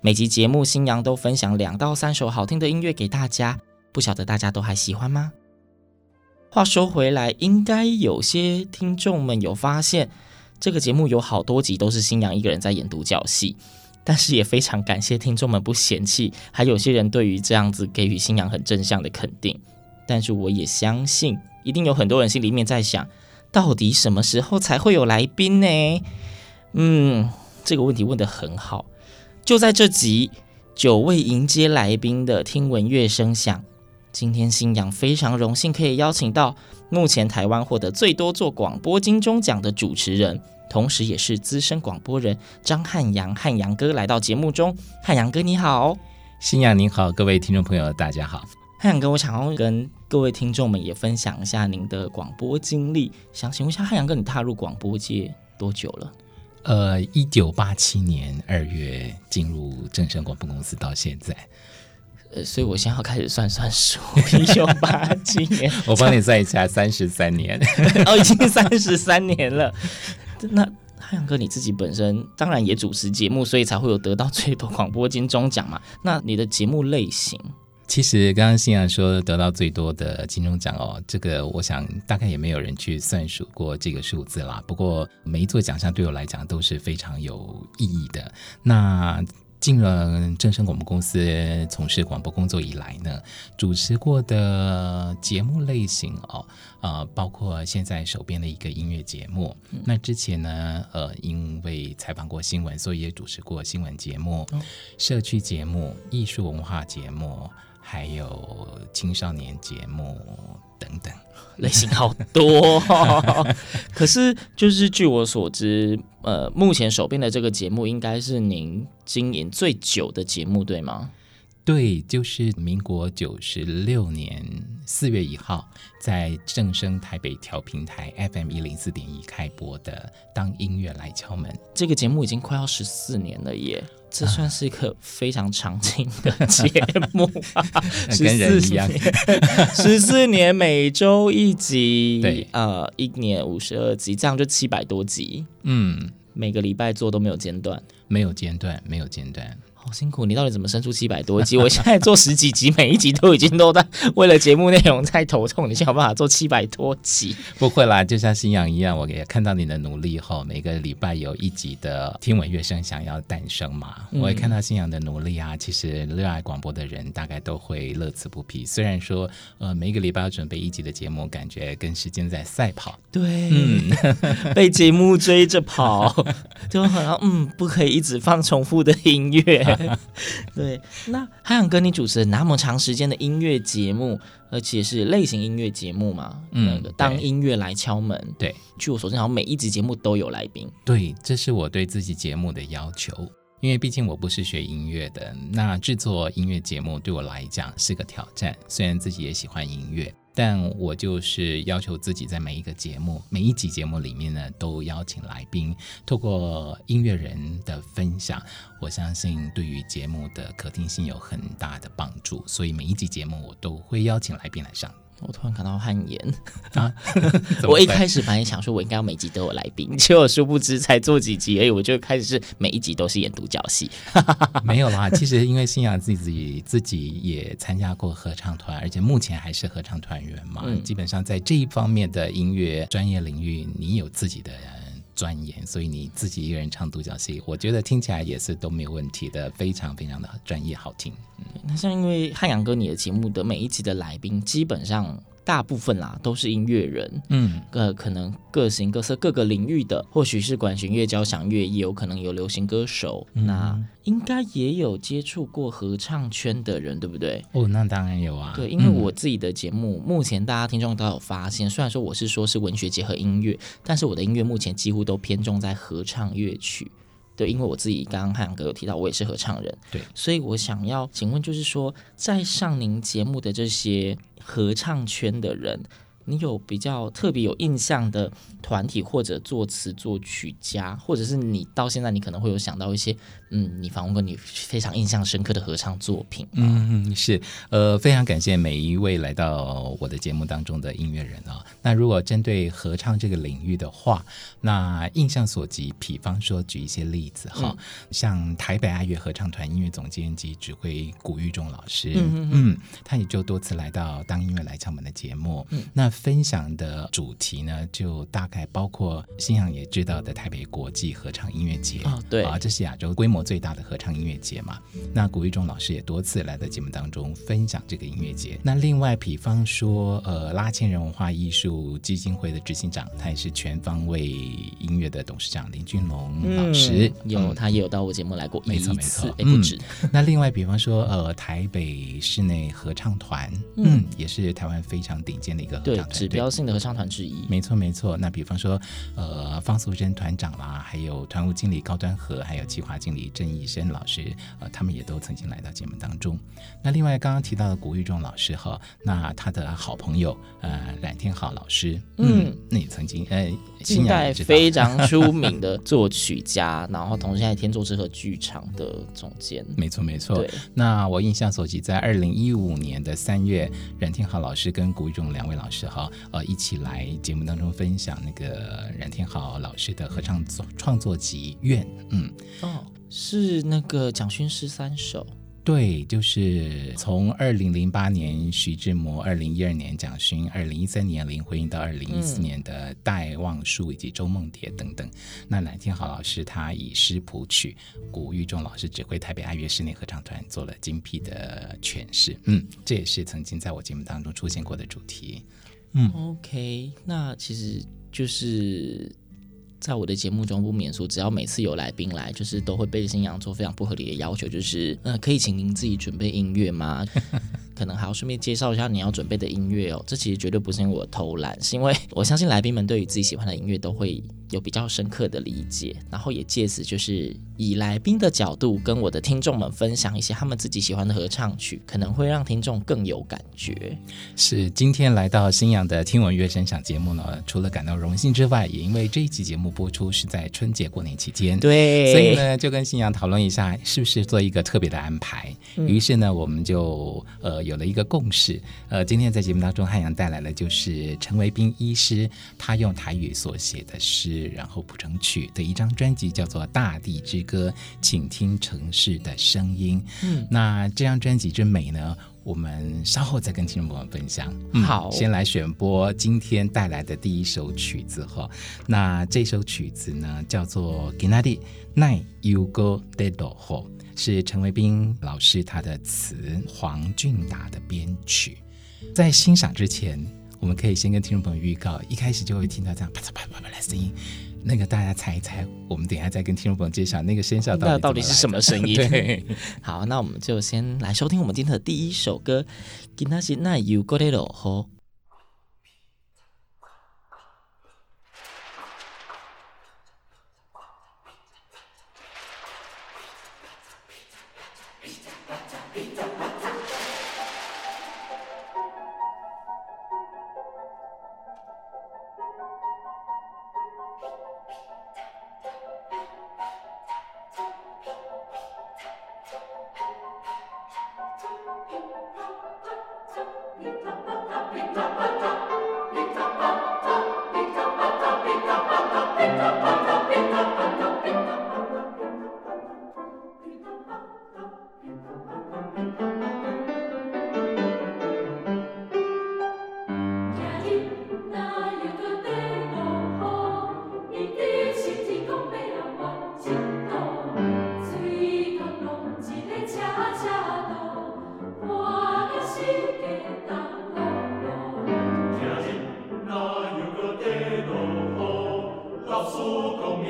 每集节目新阳都分享两到三首好听的音乐给大家，不晓得大家都还喜欢吗？话说回来，应该有些听众们有发现，这个节目有好多集都是新阳一个人在演独角戏，但是也非常感谢听众们不嫌弃，还有些人对于这样子给予新阳很正向的肯定。但是我也相信，一定有很多人心里面在想，到底什么时候才会有来宾呢？嗯，这个问题问得很好。就在这集，久未迎接来宾的听闻乐声响，今天新阳非常荣幸可以邀请到目前台湾获得最多做广播金钟奖的主持人，同时也是资深广播人张汉阳汉阳哥来到节目中。汉阳哥你好，新阳您好，各位听众朋友大家好。汉阳哥，我想要跟各位听众们也分享一下您的广播经历。想请问一下，汉阳哥，你踏入广播界多久了？呃，一九八七年二月进入正声广播公司到现在，呃，所以我现在要开始算算数，一九八七年，我帮你算一下，三十三年。哦，已经三十三年了。那汉阳哥你自己本身当然也主持节目，所以才会有得到最多广播金钟奖嘛。那你的节目类型？其实刚刚欣阳说得到最多的金钟奖哦，这个我想大概也没有人去算数过这个数字啦。不过每一座奖项对我来讲都是非常有意义的。那进了正声广播公司从事广播工作以来呢，主持过的节目类型哦，呃，包括现在手边的一个音乐节目。嗯、那之前呢，呃，因为采访过新闻，所以也主持过新闻节目、哦、社区节目、艺术文化节目。还有青少年节目等等，类型好多。可是，就是据我所知，呃，目前手边的这个节目应该是您经营最久的节目，对吗？对，就是民国九十六年四月一号，在正声台北调频台 FM 一零四点一开播的《当音乐来敲门》。这个节目已经快要十四年了耶，这算是一个非常长青的节目，跟人一样，十四年每周一集，对，呃，一年五十二集，这样就七百多集，嗯，每个礼拜做都没有间断，没有间断，没有间断。好辛苦，你到底怎么生出七百多集？我现在做十几集，每一集都已经都在为了节目内容在头痛。你现在有办法做七百多集？不会啦，就像新阳一样，我也看到你的努力后，每个礼拜有一集的听闻乐声想要诞生嘛。嗯、我也看到新阳的努力啊，其实热爱广播的人大概都会乐此不疲。虽然说，呃，每一个礼拜要准备一集的节目，感觉跟时间在赛跑。对，嗯，被节目追着跑，就好像嗯，不可以一直放重复的音乐。对，那还想跟，你主持了那么长时间的音乐节目，而且是类型音乐节目嘛？嗯，那个当音乐来敲门。对，据我所知，好像每一集节目都有来宾。对，这是我对自己节目的要求，因为毕竟我不是学音乐的，那制作音乐节目对我来讲是个挑战。虽然自己也喜欢音乐。但我就是要求自己，在每一个节目、每一集节目里面呢，都邀请来宾，透过音乐人的分享，我相信对于节目的可听性有很大的帮助。所以每一集节目，我都会邀请来宾来上。我突然感到汗颜啊！我一开始本来想说，我应该要每集都有来宾，结果殊不知才做几集而已，我就开始是每一集都是演独角戏。没有啦，其实因为信仰自己自己也参加过合唱团，而且目前还是合唱团员嘛，嗯、基本上在这一方面的音乐专业领域，你有自己的钻研，所以你自己一个人唱独角戏，我觉得听起来也是都没有问题的，非常非常的专业好听。嗯，那像因为汉阳哥你的节目的每一集的来宾基本上。大部分啦都是音乐人，嗯，呃，可能各形各色、各个领域的，或许是管弦乐、交响乐，也有可能有流行歌手，嗯、那应该也有接触过合唱圈的人，对不对？哦，那当然有啊。对，因为我自己的节目，嗯、目前大家听众都有发现，虽然说我是说是文学结合音乐，但是我的音乐目前几乎都偏重在合唱乐曲。对，因为我自己刚刚汉阳哥有提到，我也是合唱人，对，所以我想要请问，就是说，在上您节目的这些合唱圈的人。你有比较特别有印象的团体或者作词作曲家，或者是你到现在你可能会有想到一些，嗯，你访问过你非常印象深刻的合唱作品。嗯嗯，是，呃，非常感谢每一位来到我的节目当中的音乐人啊、哦。那如果针对合唱这个领域的话，那印象所及，比方说举一些例子哈，嗯、像台北爱乐合唱团音乐总监及指挥古玉仲老师，嗯他也就多次来到当音乐来敲门的节目，嗯，那。分享的主题呢，就大概包括新阳也知道的台北国际合唱音乐节啊，对啊，这是亚洲规模最大的合唱音乐节嘛。那古玉忠老师也多次来到节目当中分享这个音乐节。那另外，比方说，呃，拉纤人文化艺术基金会的执行长，他也是全方位音乐的董事长林俊龙老师，嗯、有他也有到我节目来过没错没错，哎，不止、嗯。那另外，比方说，呃，台北室内合唱团，嗯，也是台湾非常顶尖的一个合唱团。指标性的合唱团之一，没错没错。那比方说，呃，方素珍团长啦，还有团务经理高端和，还有企划经理郑义生老师，呃，他们也都曾经来到节目当中。那另外刚刚提到的古玉仲老师哈，那他的好朋友呃冉天豪老师，嗯，那也曾经呃，近代非常出名的作曲家，然后同时现在天作之合剧场的总监，没错没错。那我印象所及，在二零一五年的三月，冉天豪老师跟古玉仲两位老师哈。呃，一起来节目当中分享那个冉天豪老师的合唱作创作集《愿》。嗯，哦，是那个蒋勋诗三首。对，就是从二零零八年徐志摩，二零一二年蒋勋，二零一三年林徽因到二零一四年的戴望舒以及周梦蝶等等。嗯、那蓝天豪老师他以诗谱曲，古玉仲老师指挥台北爱乐室内合唱团做了精辟的诠释。嗯，这也是曾经在我节目当中出现过的主题。嗯，OK，那其实就是在我的节目中不免说，只要每次有来宾来，就是都会被新娘做非常不合理的要求，就是呃，可以请您自己准备音乐吗？可能还要顺便介绍一下你要准备的音乐哦。这其实绝对不是因为我偷懒，是因为 我相信来宾们对于自己喜欢的音乐都会有比较深刻的理解，然后也借此就是。以来宾的角度跟我的听众们分享一些他们自己喜欢的合唱曲，可能会让听众更有感觉。是今天来到新阳的听闻乐声响节目呢，除了感到荣幸之外，也因为这一期节目播出是在春节过年期间，对，所以呢就跟新阳讨论一下，是不是做一个特别的安排。嗯、于是呢，我们就呃有了一个共识。呃，今天在节目当中，汉阳带来的就是陈维斌医师他用台语所写的诗，然后谱成曲的一张专辑，叫做《大地之》。歌，请听城市的声音。嗯，那这张专辑之美呢，我们稍后再跟听众朋友们分享。嗯、好，先来选播今天带来的第一首曲子哈。那这首曲子呢，叫做《今仔日奈犹阁在落雨》，是陈维斌老师他的词，黄俊达的编曲。在欣赏之前，我们可以先跟听众朋友预告，一开始就会听到这样啪嚓啪啪啪的声音。那个大家猜一猜，我们等一下再跟听众朋友介绍那个声效到底，到底是什么声音。对，好，那我们就先来收听我们今天的第一首歌，今仔日奈犹阁在落雨。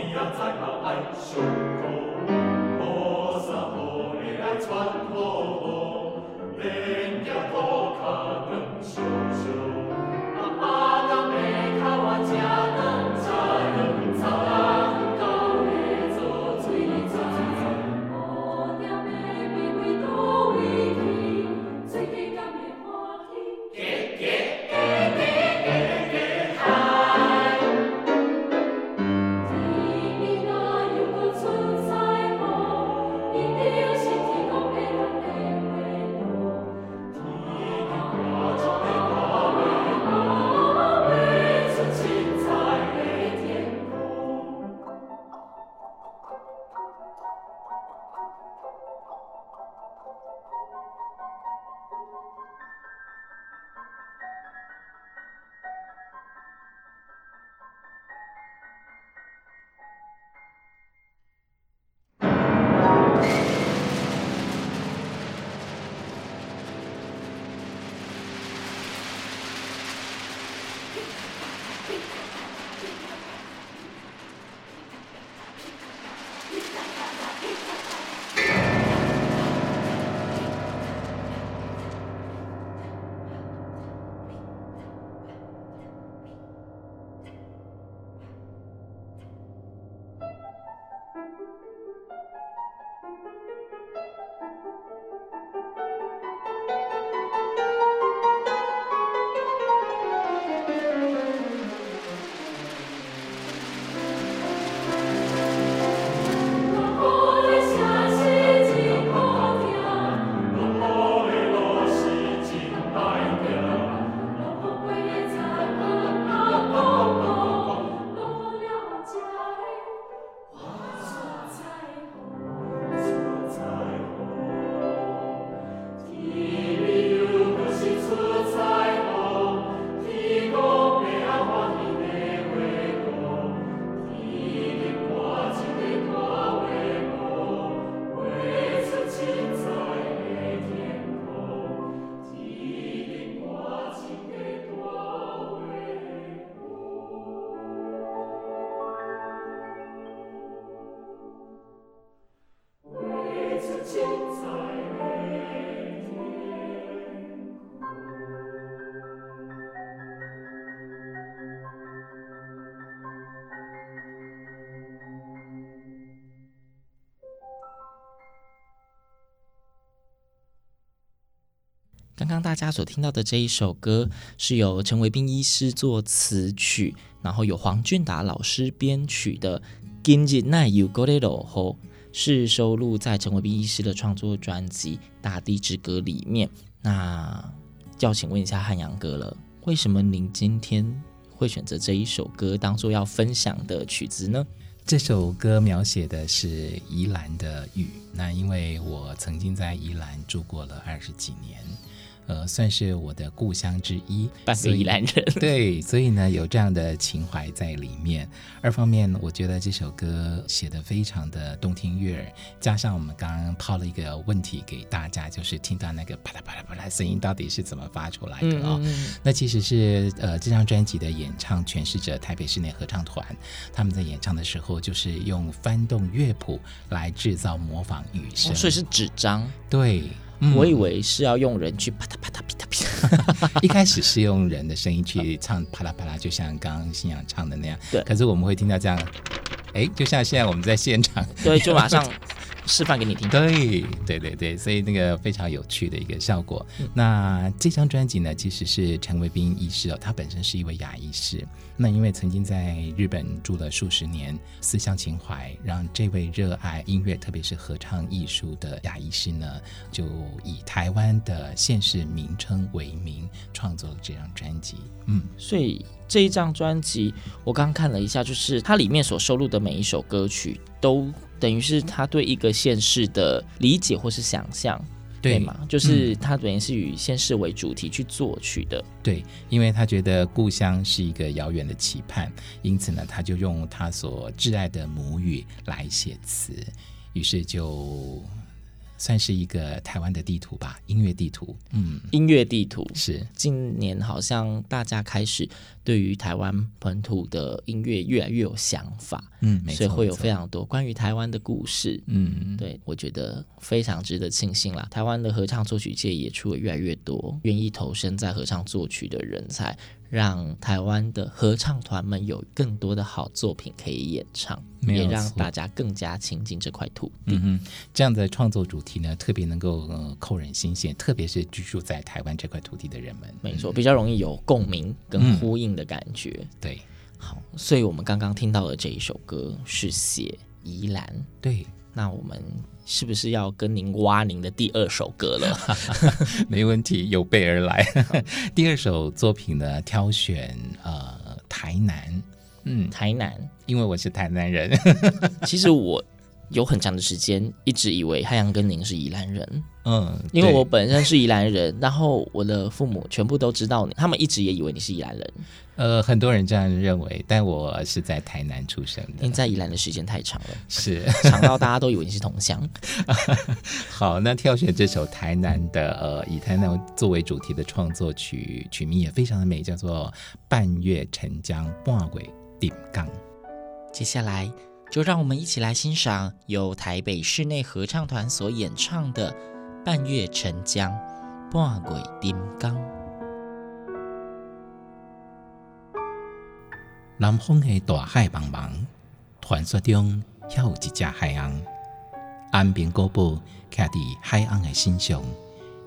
mia zeig mal ein Schoko, rosa Honig, ein Zwanghorn. 刚大家所听到的这一首歌是由陈维斌医师作词曲，然后由黄俊达老师编曲的《今日奈有够的落雨》，是收录在陈维斌医师的创作专辑《大地之歌》里面。那就要请问一下汉阳哥了，为什么您今天会选择这一首歌当做要分享的曲子呢？这首歌描写的是宜兰的雨。那因为我曾经在宜兰住过了二十几年。呃，算是我的故乡之一，半个宜兰人。对，所以呢，有这样的情怀在里面。二方面，我觉得这首歌写的非常的动听悦耳，加上我们刚刚抛了一个问题给大家，就是听到那个啪啦啪啦啪啦声音到底是怎么发出来的啊、哦？嗯嗯，那其实是呃，这张专辑的演唱诠释者台北室内合唱团，他们在演唱的时候就是用翻动乐谱来制造模仿雨声，哦，所以是纸张。对。嗯、我以为是要用人去啪嗒啪嗒啪嗒啪嗒，一开始是用人的声音去唱啪啦啪啦，就像刚刚新阳唱的那样。对，可是我们会听到这样，哎，就像现在我们在现场，对，就马上。示范给你听。对对对对，所以那个非常有趣的一个效果。嗯、那这张专辑呢，其实是陈维斌医师哦，他本身是一位牙医师。那因为曾经在日本住了数十年，思乡情怀让这位热爱音乐，特别是合唱艺术的牙医师呢，就以台湾的县市名称为名，创作了这张专辑。嗯，所以这一张专辑我刚看了一下，就是它里面所收录的每一首歌曲都。等于是他对一个现世的理解或是想象，对吗？就是他等于是以现世为主题去作曲的。对，因为他觉得故乡是一个遥远的期盼，因此呢，他就用他所挚爱的母语来写词，于是就。算是一个台湾的地图吧，音乐地图。嗯，音乐地图是近年好像大家开始对于台湾本土的音乐越来越有想法。嗯，没错，所以会有非常多关于台湾的故事。嗯，对，我觉得非常值得庆幸啦。台湾的合唱作曲界也出了越来越多愿意投身在合唱作曲的人才。让台湾的合唱团们有更多的好作品可以演唱，也让大家更加亲近这块土地。嗯，这样的创作主题呢，特别能够呃扣人心弦，特别是居住在台湾这块土地的人们，没错，比较容易有共鸣跟呼应的感觉。嗯、对，好，所以我们刚刚听到的这一首歌是写宜兰，对。那我们是不是要跟您挖您的第二首歌了？没问题，有备而来。第二首作品呢，挑选呃台南，嗯，台南，因为我是台南人。其实我有很长的时间一直以为汉阳跟您是宜兰人，嗯，因为我本身是宜兰人，然后我的父母全部都知道你，他们一直也以为你是宜兰人。呃，很多人这样认为，但我是在台南出生的。因为在宜兰的时间太长了，是长到大家都以为你是同乡。好，那挑选这首台南的，呃，以台南作为主题的创作曲，曲名也非常的美，叫做《半月沉江半尾顶缸》。接下来就让我们一起来欣赏由台北室内合唱团所演唱的《半月沉江半尾顶岗》。南方的大海茫茫，传说中还有一只海鸥。安平古堡徛伫海鸥的身上，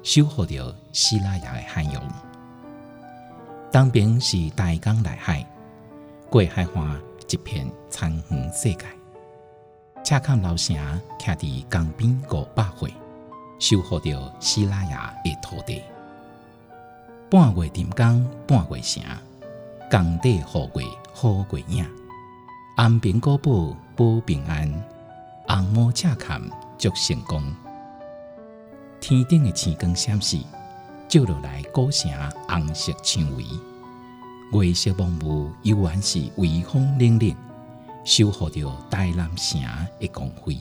守护着西拉雅的海洋。东边是大江内海，过海岸一片苍黄世界。赤崁老城徛伫江边五百岁，守护着西拉雅的土地。半月沉江，半月城，江底富贵。好月影，安平古堡保平安，红毛赤崁祝成功。天顶的星光闪烁，照落来古城红色蔷薇。月色朦雾，依然是微风凛凛，守护着台南城的光辉。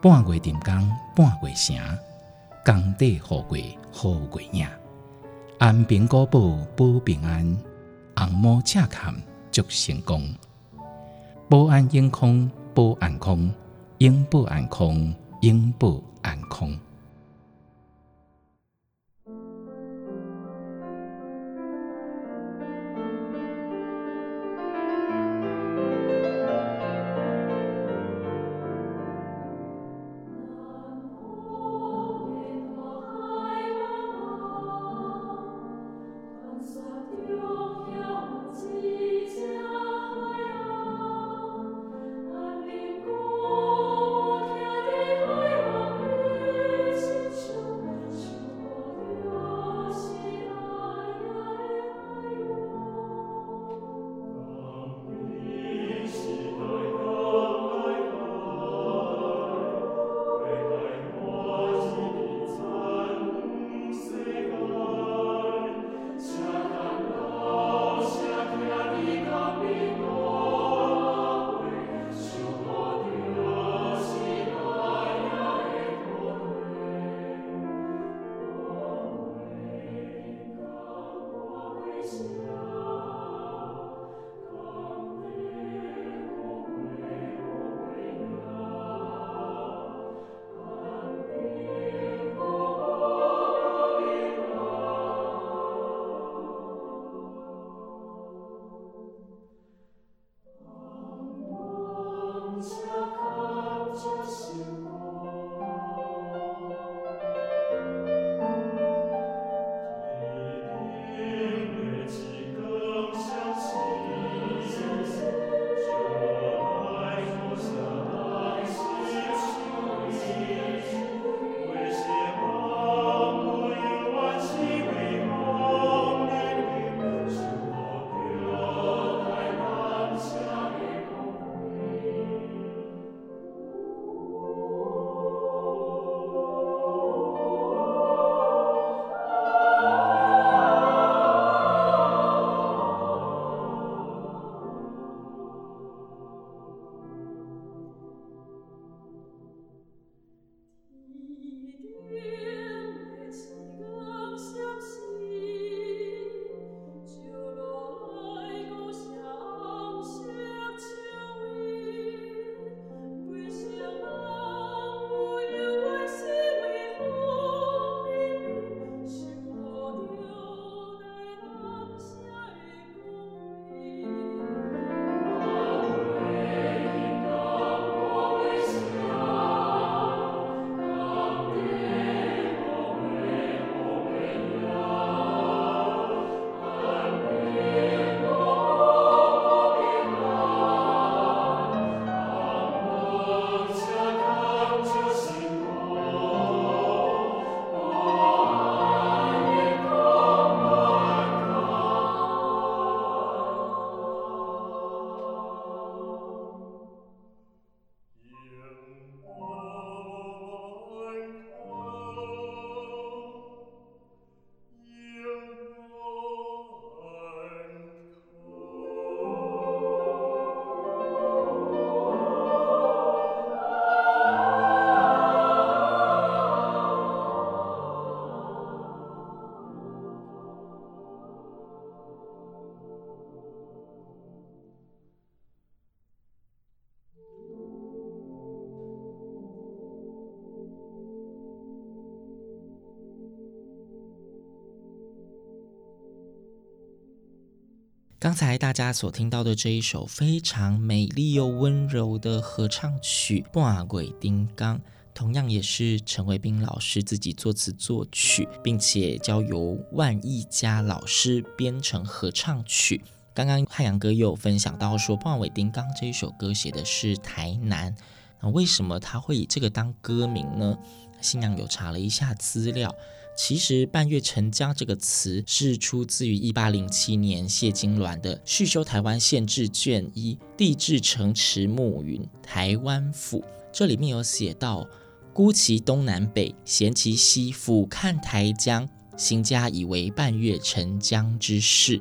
半月顶岗，半月城，江底富贵好月影。安平古堡保平安。红毛赤坎祝成功，保安永康，保安康，永保安康，永保安康。刚才大家所听到的这一首非常美丽又温柔的合唱曲《半月丁刚》，同样也是陈维斌老师自己作词作曲，并且交由万艺嘉老师编成合唱曲。刚刚汉阳哥又有分享到说，《半月丁刚》这一首歌写的是台南，那为什么他会以这个当歌名呢？新娘有查了一下资料。其实“半月沉江”这个词是出自于一八零七年谢金銮的《续修台湾县志》卷一《地质城池暮云台湾府》，这里面有写到：“孤其东南北，衔其西，俯瞰台江，行家以为半月沉江之势。”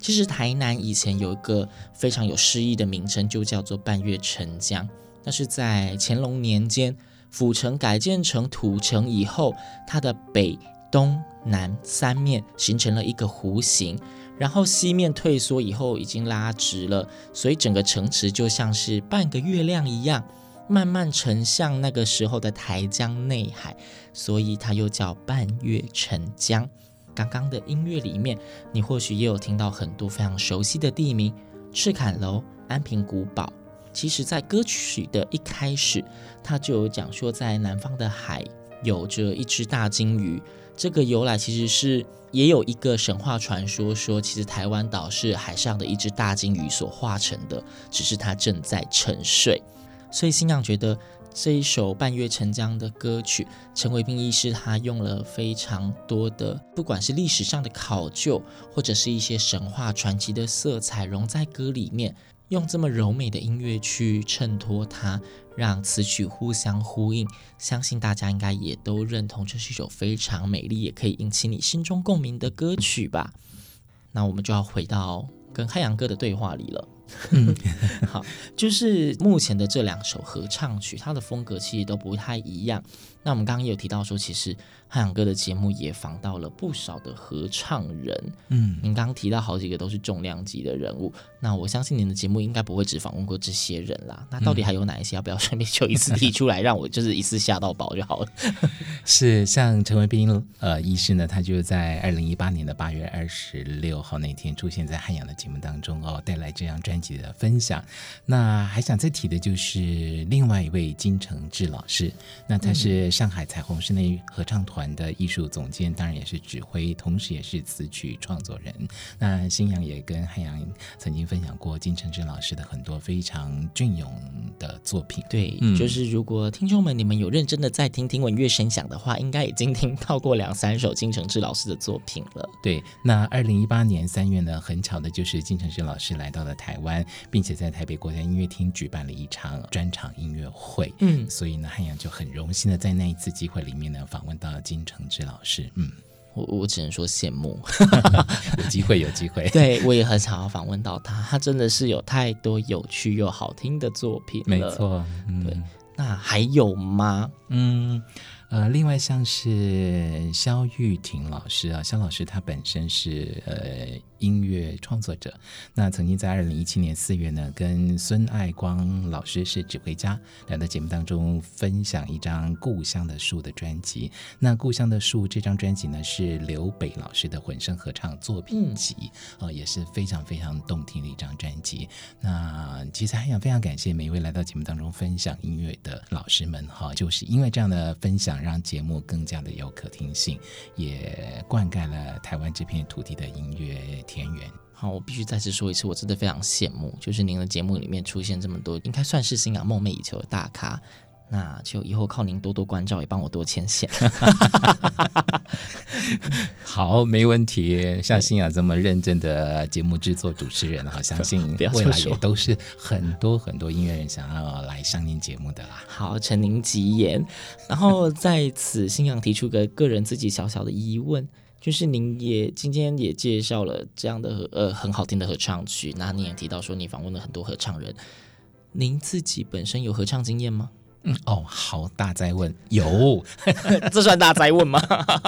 其实台南以前有一个非常有诗意的名称，就叫做“半月沉江”，那是在乾隆年间。府城改建成土城以后，它的北、东、南三面形成了一个弧形，然后西面退缩以后已经拉直了，所以整个城池就像是半个月亮一样，慢慢沉向那个时候的台江内海，所以它又叫半月沉江。刚刚的音乐里面，你或许也有听到很多非常熟悉的地名：赤崁楼、安平古堡。其实，在歌曲的一开始，他就有讲说，在南方的海有着一只大鲸鱼。这个由来其实是也有一个神话传说，说其实台湾岛是海上的一只大鲸鱼所化成的，只是它正在沉睡。所以新阳觉得这一首《半月沉江》的歌曲，陈伟斌医师他用了非常多的，不管是历史上的考究，或者是一些神话传奇的色彩，融在歌里面。用这么柔美的音乐去衬托它，让词曲互相呼应，相信大家应该也都认同这是一首非常美丽，也可以引起你心中共鸣的歌曲吧。那我们就要回到跟汉阳哥的对话里了。嗯，好，就是目前的这两首合唱曲，它的风格其实都不太一样。那我们刚刚也有提到说，其实汉阳哥的节目也访到了不少的合唱人。嗯，您刚刚提到好几个都是重量级的人物。那我相信您的节目应该不会只访问过这些人啦。那到底还有哪一些？要不要顺便就一次提出来，让我就是一次吓到饱就好了。是，像陈文斌呃医师呢，他就在二零一八年的八月二十六号那天出现在汉阳的节目当中哦，带来这张专辑的分享。那还想再提的就是另外一位金承志老师，那他是。上海彩虹室内合唱团的艺术总监，当然也是指挥，同时也是词曲创作人。那新阳也跟汉阳曾经分享过金承志老师的很多非常隽永的作品。对，嗯、就是如果听众们你们有认真的在听听闻乐声响的话，应该已经听到过两三首金承志老师的作品了。对，那二零一八年三月呢，很巧的就是金承志老师来到了台湾，并且在台北国家音乐厅举办了一场专场音乐会。嗯，所以呢，汉阳就很荣幸的在那。那一次机会里面呢，访问到了金承志老师，嗯，我我只能说羡慕，有机会有机会，对我也很想要访问到他，他真的是有太多有趣又好听的作品，没错，嗯、对，那还有吗？嗯。呃，另外像是肖玉婷老师啊，肖老师他本身是呃音乐创作者，那曾经在二零一七年四月呢，跟孙爱光老师是指挥家，来到节目当中分享一张《故乡的树》的专辑。那《故乡的树》这张专辑呢，是刘北老师的混声合唱作品集，呃，也是非常非常动听的一张专辑。那其实还想非常感谢每一位来到节目当中分享音乐的老师们哈，就是因为这样的分享。让节目更加的有可听性，也灌溉了台湾这片土地的音乐田园。好，我必须再次说一次，我真的非常羡慕，就是您的节目里面出现这么多，应该算是新阳梦寐以求的大咖。那就以后靠您多多关照，也帮我多牵线。好，没问题。像新雅这么认真的节目制作主持人，哈，相信 未来也都是很多很多音乐人想要来上您节目的啦。好，承您吉言。然后在此，新阳提出个个人自己小小的疑问，就是您也今天也介绍了这样的呃很好听的合唱曲，那您也提到说你访问了很多合唱人，您自己本身有合唱经验吗？嗯哦，好，大灾问，有，这算大灾问吗？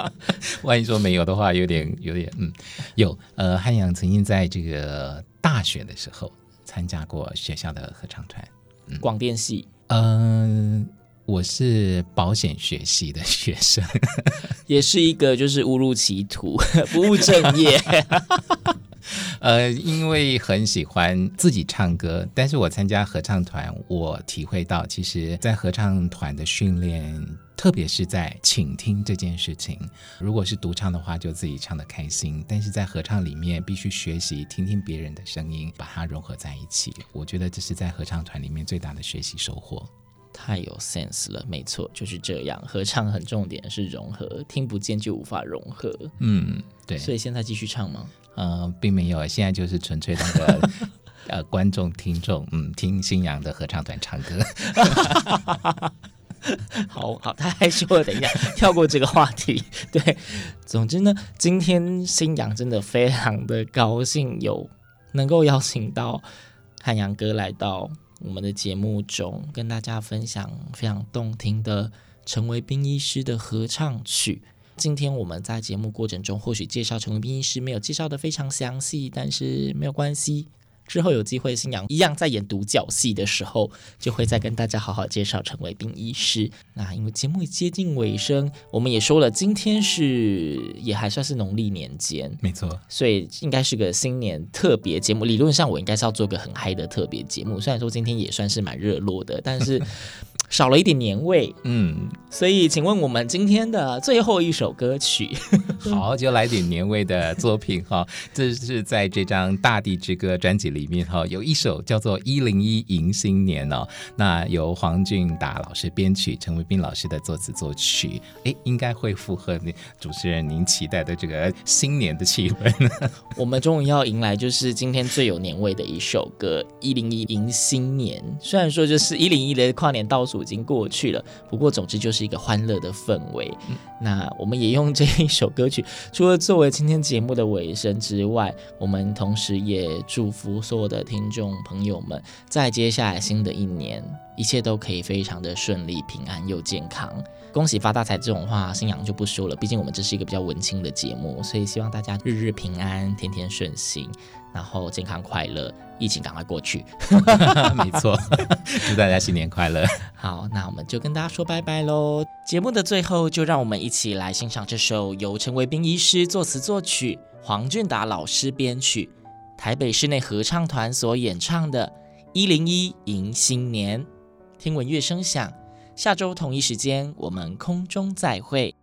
万一说没有的话，有点有点嗯，有。呃，汉阳曾经在这个大学的时候参加过学校的合唱团，嗯、广电系。嗯、呃，我是保险学系的学生，也是一个就是误入歧途、不务正业。呃，因为很喜欢自己唱歌，但是我参加合唱团，我体会到，其实，在合唱团的训练，特别是在倾听这件事情，如果是独唱的话，就自己唱的开心；但是在合唱里面，必须学习听听别人的声音，把它融合在一起。我觉得这是在合唱团里面最大的学习收获。太有 sense 了，没错，就是这样。合唱很重点是融合，听不见就无法融合。嗯，对。所以现在继续唱吗？呃，并没有，现在就是纯粹那个 呃观众听众，嗯，听新阳的合唱团唱歌。好 好，太害羞了，等一下跳过这个话题。对，总之呢，今天新阳真的非常的高兴，有能够邀请到汉阳哥来到。我们的节目中跟大家分享非常动听的成为兵医师的合唱曲。今天我们在节目过程中或许介绍成为兵医师没有介绍的非常详细，但是没有关系。之后有机会，新阳一样在演独角戏的时候，就会再跟大家好好介绍陈伟斌医师。那因为节目已接近尾声，我们也说了，今天是也还算是农历年间，没错，所以应该是个新年特别节目。理论上我应该是要做个很嗨的特别节目，虽然说今天也算是蛮热络的，但是。少了一点年味，嗯，所以请问我们今天的最后一首歌曲，好，就来点年味的作品哈。这是在这张《大地之歌》专辑里面哈，有一首叫做《一零一迎新年》哦。那由黄俊达老师编曲，陈维斌老师的作词作曲，哎，应该会符合你主持人您期待的这个新年的气氛。我们终于要迎来就是今天最有年味的一首歌，《一零一迎新年》。虽然说就是一零一的跨年倒数。已经过去了，不过总之就是一个欢乐的氛围。那我们也用这一首歌曲，除了作为今天节目的尾声之外，我们同时也祝福所有的听众朋友们，在接下来新的一年，一切都可以非常的顺利、平安又健康。恭喜发大财这种话，新阳就不说了，毕竟我们这是一个比较文青的节目，所以希望大家日日平安，天天顺心。然后健康快乐，疫情赶快过去。没错，祝大家新年快乐。好，那我们就跟大家说拜拜喽。节目的最后，就让我们一起一起来欣赏这首由陈维斌医师作词作曲、黄俊达老师编曲、台北室内合唱团所演唱的《一零一迎新年》。听闻乐声响，下周同一时间我们空中再会。